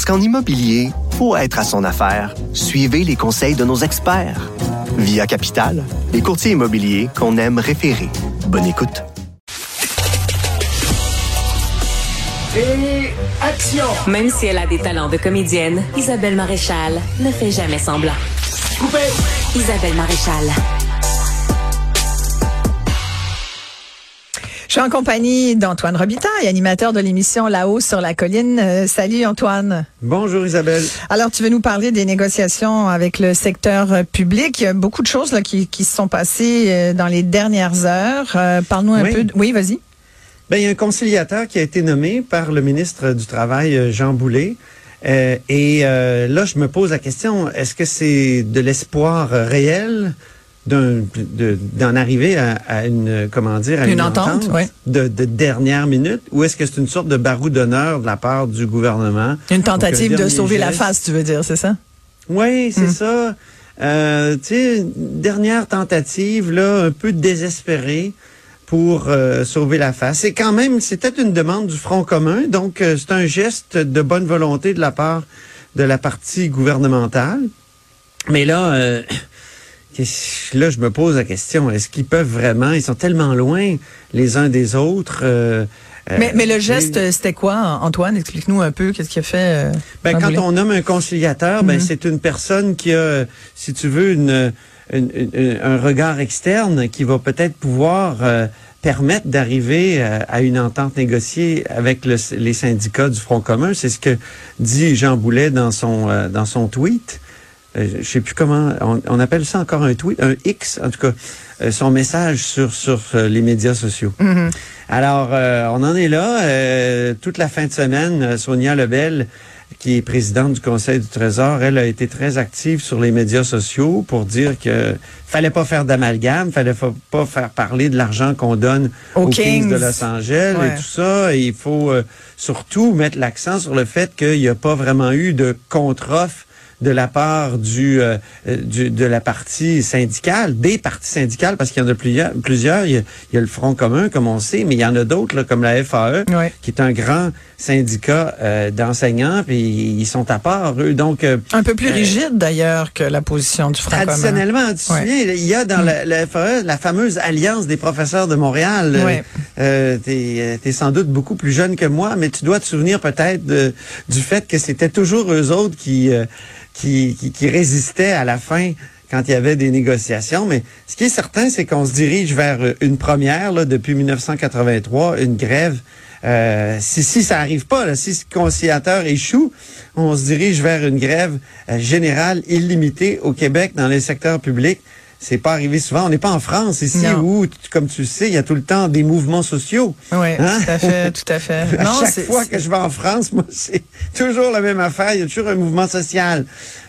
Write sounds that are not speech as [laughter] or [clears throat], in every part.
Parce qu'en immobilier, pour être à son affaire, suivez les conseils de nos experts. Via Capital, les courtiers immobiliers qu'on aime référer. Bonne écoute. Et action! Même si elle a des talents de comédienne, Isabelle Maréchal ne fait jamais semblant. Coupé! Isabelle Maréchal. Je suis en compagnie d'Antoine Robitaille, animateur de l'émission Là-haut sur la colline. Euh, salut Antoine. Bonjour Isabelle. Alors, tu veux nous parler des négociations avec le secteur euh, public. Il y a beaucoup de choses là, qui, qui se sont passées euh, dans les dernières heures. Parle-nous un Oui. peu. de- Oui, vas-y. Ben, il y a un conciliateur qui a été nommé par le ministre du Travail, Jean Boulet. Euh, et euh, là, je me pose la question, est-ce que c'est de l'espoir réel? D'en arriver à, à une, comment dire, à Une une, entente, ouais. de, de dernière minute, ou est-ce que c'est une sorte de barou d'honneur de la part du gouvernement? Une tentative de sauver la face, tu veux dire, c'est ça? Oui, c'est Mm. ça. Euh, tu sais, une dernière tentative, là, un peu désespérée pour euh, sauver la face. C'est quand même, c'était une demande du Front commun, donc euh, c'est un geste de bonne volonté de la part de la partie gouvernementale. Mais là, euh, là, je me pose la question, est-ce qu'ils peuvent vraiment, ils sont tellement loin les uns des autres. euh, mais, euh, mais le tu sais, geste, c'était quoi, Antoine? Explique-nous un peu qu'est-ce qu'il a fait. euh, Ben, quand on nomme un conciliateur, ben, Mhm. c'est une personne qui a, si tu veux, une, une- une- un regard externe qui va peut-être pouvoir euh, permettre d'arriver euh, à une entente négociée avec le- les syndicats du Front commun. C'est ce que dit Jean Boulet dans son, euh, dans son tweet. Euh, je sais plus comment, on, on appelle ça encore un tweet, un X, en tout cas, euh, son message sur, sur euh, les médias sociaux. Mhm. Alors, euh, on en est là. Euh, toute la fin de semaine, Sonia Lebel, qui est présidente du Conseil du Trésor, elle a été très active sur les médias sociaux pour dire que fallait pas faire d'amalgame, fallait fa- pas faire parler de l'argent qu'on donne Aux aux, Kings. de. Los Angeles Ouais. et tout ça. Et il faut euh, surtout mettre l'accent sur le fait qu'il n'y a pas vraiment eu de contre-offre de la part du, euh, euh, du- de la partie syndicale, des parties syndicales, parce qu'il y en a plusieurs. plusieurs. Il, y a, il y a le Front commun, comme on sait, mais il y en a d'autres, là, comme la FAE, Ouais. qui est un grand syndicat euh, d'enseignants, puis ils sont à part, eux. Donc, euh, Un peu plus Euh, rigide, d'ailleurs, que la position du Front commun. Traditionnellement, tu te Ouais. souviens, il y a dans la, la FAE la fameuse Alliance des professeurs de Montréal. Euh, Ouais. Euh, t'es, es sans doute beaucoup plus jeune que moi, mais tu dois te souvenir peut-être de- du fait que c'était toujours eux autres qui, euh, qui, qui, à la fin quand il y avait des négociations. Mais ce qui est certain, c'est qu'on se dirige vers une première là, depuis 1983, une grève. Euh, si, si ça arrive pas, si ce conciliateur échoue, on se dirige vers une grève euh, générale illimitée au Québec dans les secteurs publics. C'est pas arrivé souvent. On n'est pas en France ici Non. où, comme tu le sais, il y a tout le temps des mouvements sociaux. Oui, Hein? tout à fait, tout à fait. [laughs] À Non, chaque fois que je vais en France, moi, [laughs] c'est toujours la même affaire. Il y a toujours un mouvement social.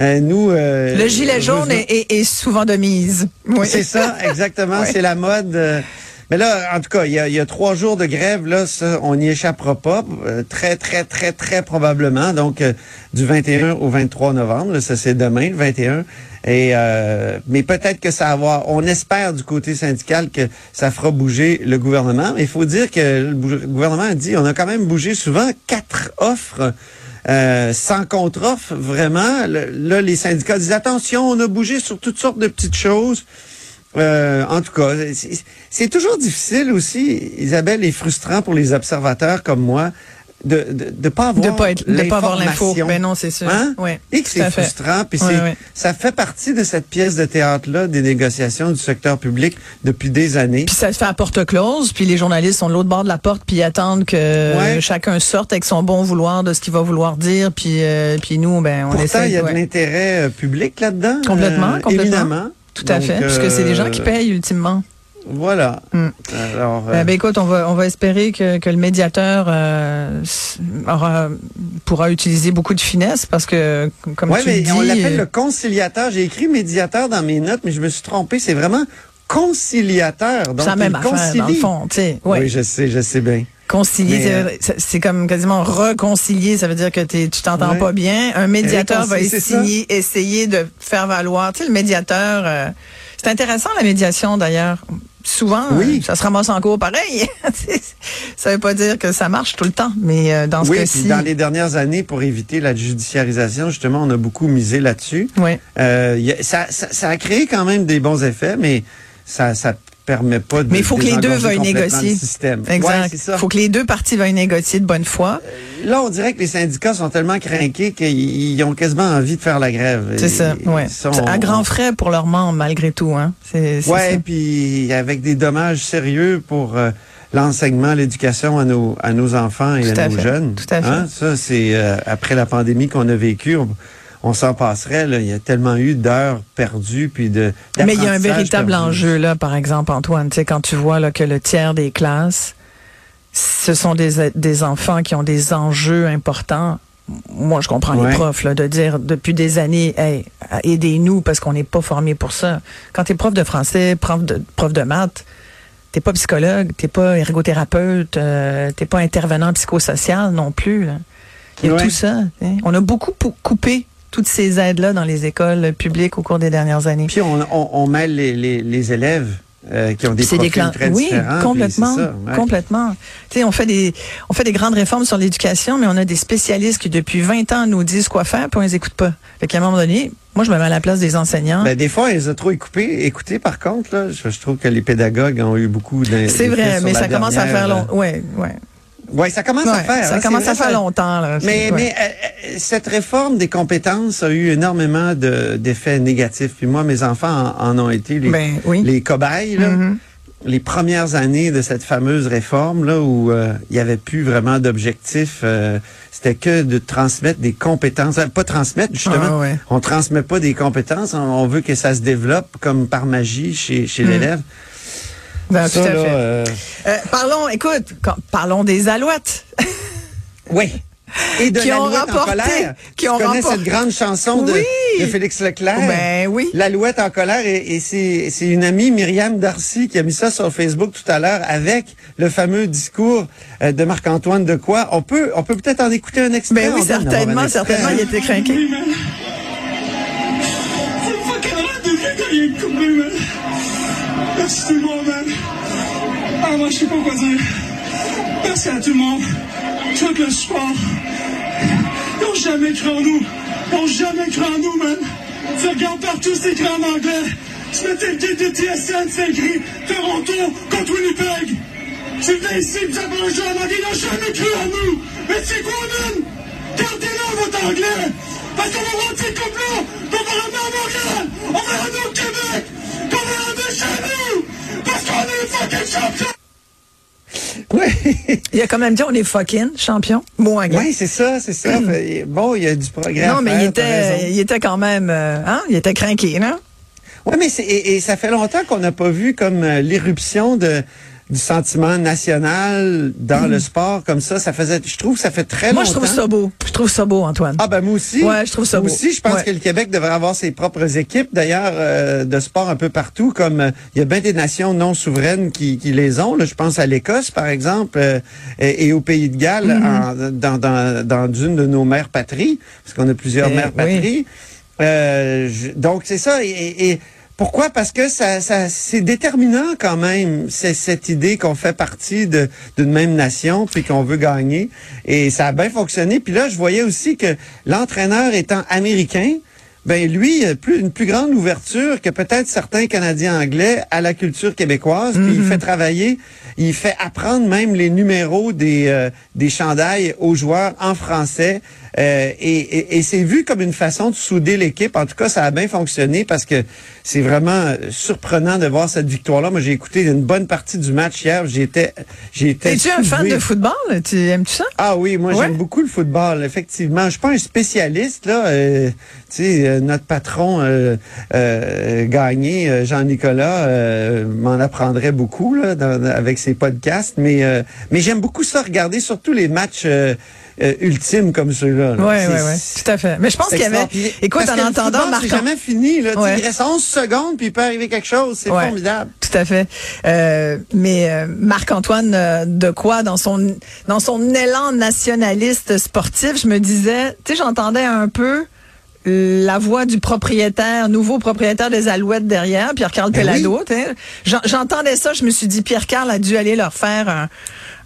Euh, nous, euh, Le gilet jaune nous- est, est- souvent de mise. Oui. c'est ça, [laughs] exactement. C'est la mode. euh, mais là, en tout cas, il y, a, il y a trois jours de grève. Là, ça, on n'y échappera pas. euh, très, très, très, très probablement. Donc, euh, du 21 au 23 novembre. là, ça, c'est demain, le 21. Et euh, mais peut-être que ça va. On espère du côté syndical que ça fera bouger le gouvernement. Mais il faut dire que le gouvernement a dit on a quand même bougé souvent quatre offres. euh, sans contre-offre, vraiment. Là, les syndicats disent attention, on a bougé sur toutes sortes de petites choses. Euh, en tout cas, c'est toujours difficile aussi, Isabelle, et frustrant pour les observateurs comme moi de de, de pas avoir de pas être, de pas avoir l'info. Ben non, c'est sûr. Hein? Ouais, Et que c'est fait. frustrant, puis Ouais, ça fait partie de cette pièce de théâtre-là des négociations du secteur public depuis des années. Puis ça se fait à porte close, puis les journalistes sont de l'autre bord de la porte, puis ils attendent que chacun sorte avec son bon vouloir de ce qu'il va vouloir dire, puis euh, puis nous, ben on Pourtant, essaie. il y a de l'intérêt euh, public là-dedans. Complètement, euh, complètement. Éminemment. Tout à Donc, fait, parce que c'est les gens qui euh, payent ultimement. Voilà. Mm. Alors, Euh, euh, ben, écoute, on va, on va espérer que, que le médiateur euh, aura, pourra utiliser beaucoup de finesse parce que, comme ouais, tu mais dis, on l'appelle euh, le conciliateur. J'ai écrit médiateur dans mes notes, mais je me suis trompé. C'est vraiment conciliateur. Donc, la même affaire, dans le fond. tu sais. Ouais. Oui, je sais, je sais bien. Concilier, euh, c'est- comme quasiment reconcilier. Ça veut dire que tu t'entends Ouais. pas bien. Un médiateur va c'est ça. essayer, essayer de faire valoir. Tu sais, le médiateur, euh, c'est intéressant la médiation d'ailleurs. Souvent, Oui. euh, ça se ramasse en cours pareil. [laughs] ça veut pas dire que ça marche tout le temps, mais euh, dans ce Oui, cas-ci, dans les dernières années, pour éviter la judiciarisation, justement, on a beaucoup misé là-dessus. ouais. Euh, y a- ça, ça, ça a créé quand même des bons effets, mais ça ça permet pas de Mais il faut que les deux veuillent négocier. le Exact. ça. faut que les deux parties veuillent négocier de bonne foi. Là, on dirait que les syndicats sont tellement craqués qu'ils ils ont quasiment envie de faire la grève. C'est ça, ouais. sont- À grands frais pour leurs membres, malgré tout, hein. C'est, c'est Ouais, puis avec des dommages sérieux pour euh, l'enseignement, l'éducation à nos à nos enfants et Tout à, à nos fait, jeunes. tout à fait. Hein, Ça, c'est euh, après la pandémie qu'on a vécue. On, on s'en passerait. Là. Il y a tellement eu d'heures perdues puis de. Mais il y a un véritable perdu. enjeu, là, par exemple, Antoine. Tu sais, quand tu vois là, que le tiers des classes, ce sont des, des enfants qui ont des enjeux importants. Moi, je comprends Ouais. les profs, là, de dire depuis des années, hey, aidez-nous parce qu'on n'est pas formés pour ça. Quand tu es prof de français, prof de, prof de maths, t'es pas psychologue, t'es pas ergothérapeute, euh, t'es pas intervenant psychosocial non plus. là. Il y a Ouais. tout ça. hein. On a beaucoup coupé toutes ces aides-là dans les écoles publiques au cours des dernières années. Puis on, on, on mêle les, les, les élèves euh, qui ont des C'est profils clan- très oui, différents. complètement, ça, ouais. complètement. Tu sais, on fait des, on fait des grandes réformes sur l'éducation, mais on a des spécialistes qui depuis 20 ans nous disent quoi faire, puis on les écoute pas. Fait qu'à un moment donné, moi je me mets à la place des enseignants. Ben, des fois, ils ont trop écouté. Écouté, par contre, là, je, je trouve que les pédagogues ont eu beaucoup d'in- c'est vrai, mais ça commence à faire dernière, long. Ouais, ouais. Ouais, ça commence à faire. ça hein, commence à faire longtemps là. Mais, mais euh, euh, cette réforme des compétences a eu énormément de- d'effets négatifs. Puis moi, mes enfants en, en ont été les, Ben, oui. les cobayes. Là. Mhm. Les premières années de cette fameuse réforme, là, où euh, il y avait plus vraiment d'objectif, euh, c'était que de transmettre des compétences. Pas transmettre, justement. Ah, ouais. On transmet pas des compétences, on, on veut que ça se développe comme par magie chez, chez Mhm. l'élève. Ben, Ça, tout à là, fait. euh, Euh, parlons, écoute, quand- parlons des alouettes. [laughs] Oui. Et de Qui ont l'alouette en remporté- colère. qui tu ont connais remporté- cette grande chanson de, Oui. de Félix Leclerc? Ben oui. L'alouette en colère. Et, et c'est une amie, Myriam Darcy, qui a mis ça sur Facebook tout à l'heure avec le fameux discours euh, de Marc-Antoine de quoi. On peut on peut peut-être en écouter un extrait. Ben oui, certainement, certainement, il était craqué. Je sais pas quoi dire. Merci à tout le monde. Tout le sport. Ils ont jamais cru en nous. Ils ont jamais cru en nous, man. Tu regardes partout, c'est écrit en anglais. Tu mettais le guide de TSN, c'est écrit Toronto contre Winnipeg. Tu venais ici, vous avez un jeu en anglais, ils n'ont jamais cru en nous. Mais c'est quoi, man? Gardez-le, votre anglais! Parce qu'on va rentrer comme là! On va ramener à Montréal! On va ramener au Québec! On va ramener chez nous! Parce qu'on est fucking champions! Oui, Il a quand même dit on est fucking champion. Anglais. oui c'est ça, c'est ça. Fait- Bon, il y a du progrès. à non, mais faire, il était, il était quand même, euh, hein, il était craqué, non? Oui, mais c'est, et, et ça fait longtemps qu'on n'a pas vu comme euh, l'éruption de du sentiment national dans le sport comme ça. Ça faisait, je trouve ça fait très Hmm. Moi, je longtemps. trouve ça beau. Je trouve ça beau, Antoine. Ah ben moi aussi. Ouais, je trouve ça Moi beau. aussi, je pense Ouais. que le Québec devrait avoir ses propres équipes, d'ailleurs, euh, de sport un peu partout, comme euh, il y a bien des nations non souveraines qui, qui les ont. Là, je pense à l'Écosse, par exemple, euh, et, et au Pays de Galles, Mm-hmm. en- dans, dans, dans une de nos mères patries, parce qu'on a plusieurs Eh, mères oui. patries. Euh, je- donc c'est ça. Et, et pourquoi? Parce que ça, ça c'est déterminant quand même. C'est cette idée qu'on fait partie de d'une même nation puis qu'on veut gagner. Et ça a bien fonctionné. Puis là, je voyais aussi que l'entraîneur étant américain. Ben lui, il a plus, une plus grande ouverture que peut-être certains Canadiens anglais à la culture québécoise. Puis il fait travailler, il fait apprendre même les numéros des euh, des chandails aux joueurs en français. Euh, et et, et c'est vu comme une façon de souder l'équipe. En tout cas, ça a bien fonctionné parce que c'est vraiment euh, surprenant de voir cette victoire-là. Moi, j'ai écouté une bonne partie du match hier. J'étais, j'étais. Es-tu un fan de football? Tu aimes-tu ça? Ah oui, moi Ouais. j'aime beaucoup le football, effectivement. Je suis pas un spécialiste là, euh, tu sais, euh, notre patron euh, euh, Gagné, Jean-Nicolas, euh, m'en apprendrait beaucoup là, dans- avec ses podcasts. Mais, euh, mais j'aime beaucoup ça, regarder surtout les matchs euh, ultimes comme ceux-là. là. Oui, oui, oui, tout à fait. Mais je pense qu'il y avait, écoute, Parce en entendant Marc C'est jamais fini. Là. Ouais. Il reste 11 secondes, puis il peut arriver quelque chose. C'est Ouais. formidable. Tout à fait. Euh, mais euh, Marc-Antoine euh, de quoi dans son dans son élan nationaliste sportif, je me disais, tu sais, j'entendais un peu la voix du propriétaire, nouveau propriétaire des Alouettes derrière, Pierre-Carl Ben J'entendais ça, je me suis dit, Pierre-Carl a dû aller leur faire un,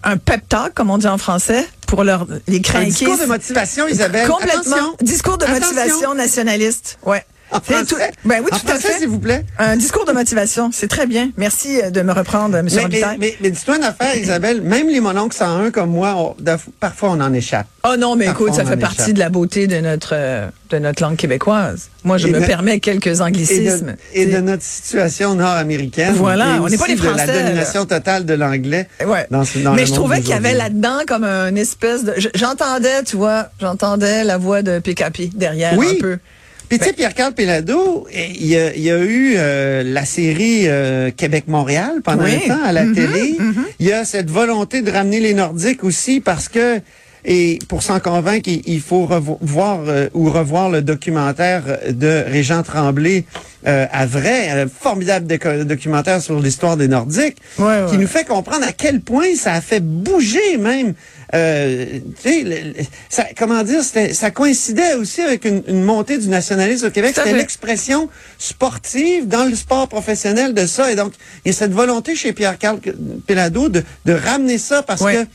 un pep talk, comme on dit en français, pour leur les Un craquer. discours de motivation, Isabelle. Complètement. Attention. Discours de Attention. motivation nationaliste. Ouais. En français, tout- Ben oui, en tout à français, fait. s'il vous plaît. Un discours de motivation, c'est très bien. Merci euh, de me reprendre, M. Mais, mais, mais, mais dis-toi une affaire, [clears throat] Isabelle, même les mononcles 101 comme moi, on- parfois on en échappe. Oh non, mais Parfois, écoute, ça en fait partie échappe. de la beauté de notre euh, de notre langue québécoise. Moi, je Et me permets quelques Et de, anglicismes. et de notre situation nord-américaine. Voilà, et on n'est pas aussi des de Français, la domination totale de l'anglais. Ouais. dans mais le je trouvais qu'il y avait là-dedans comme une espèce de. je- J'entendais, tu vois, j'entendais la voix de PKP derrière Oui. un peu. Puis tu sais, Pierre-Carl Pelado, eh, il y a, il y a eu euh, la série euh, Québec-Montréal pendant Oui. un temps à la Mhm, télé. Il y a cette volonté de ramener les Nordiques aussi parce que, et pour s'en convaincre, il, faut revo- voir euh, ou revoir le documentaire de Régent Tremblay euh, à vrai, un formidable documentaire sur l'histoire des Nordiques, Ouais, ouais. qui nous fait comprendre à quel point ça a fait bouger même. Euh, le- ça, comment dire, ça coïncidait aussi avec une, une montée du nationalisme au Québec. C'était l'expression sportive dans le sport professionnel de ça. Et donc, il y a cette volonté chez Pierre-Carl Pelado de, de ramener ça parce Ouais. que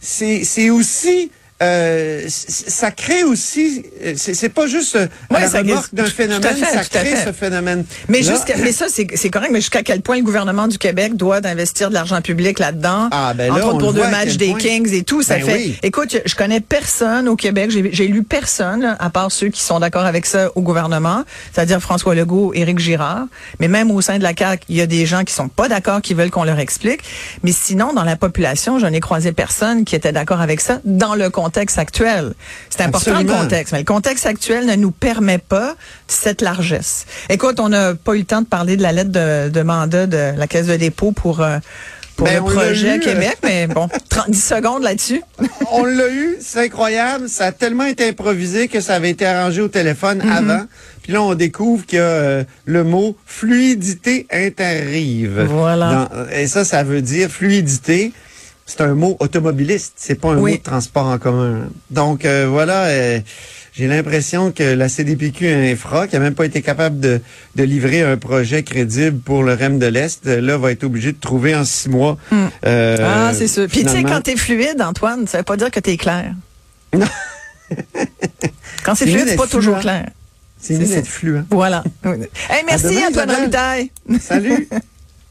c'est aussi... Euh, ça crée aussi, euh, c'est pas juste euh, Ouais, la ça- remorque d'un phénomène, fait, ça crée ce phénomène. Mais jusqu'à, mais ça, c'est, correct, mais jusqu'à quel point le gouvernement du Québec doit investir de l'argent public là-dedans? Ah, ben là, entre autres pour deux matchs des point. Kings et tout. Ça Ben fait, oui. écoute, je, connais personne au Québec, j'ai, j'ai lu personne, là, à part ceux qui sont d'accord avec ça au gouvernement, c'est-à-dire François Legault, Éric Girard. Mais même au sein de la CAQ, il y a des gens qui sont pas d'accord, qui veulent qu'on leur explique. Mais sinon, dans la population, je n'ai croisé personne qui était d'accord avec ça dans le contexte actuel. C'est important Absolument. le contexte. Mais le contexte actuel ne nous permet pas cette largesse. Écoute, on n'a pas eu le temps de parler de la lettre de, de mandat de la Caisse de dépôt pour, euh, pour Ben, le projet Québec, mais bon, [laughs] 30 10 secondes là-dessus. on l'a eu, c'est incroyable. Ça a tellement été improvisé que ça avait été arrangé au téléphone Mhm. avant. Puis là, on découvre qu'il y a euh, le mot fluidité interrive. Voilà. Dans- et ça, ça veut dire fluidité. C'est un mot automobiliste, c'est pas un Oui. mot de transport en commun. Donc euh, voilà, euh, j'ai l'impression que la CDPQ Infra, qui a même pas été capable de, de livrer un projet crédible pour le REM de l'Est, euh, là, va être obligé de trouver en six mois. euh, ah, c'est sûr. Puis tu sais, quand t'es fluide, Antoine, ça veut pas dire que t'es clair. Non. [laughs] Quand c'est fluide, c'est pas toujours fluent. clair. C'est mieux d'être fluent. Voilà. [laughs] hey, merci demain, Antoine. Robitaille. Salut! [laughs]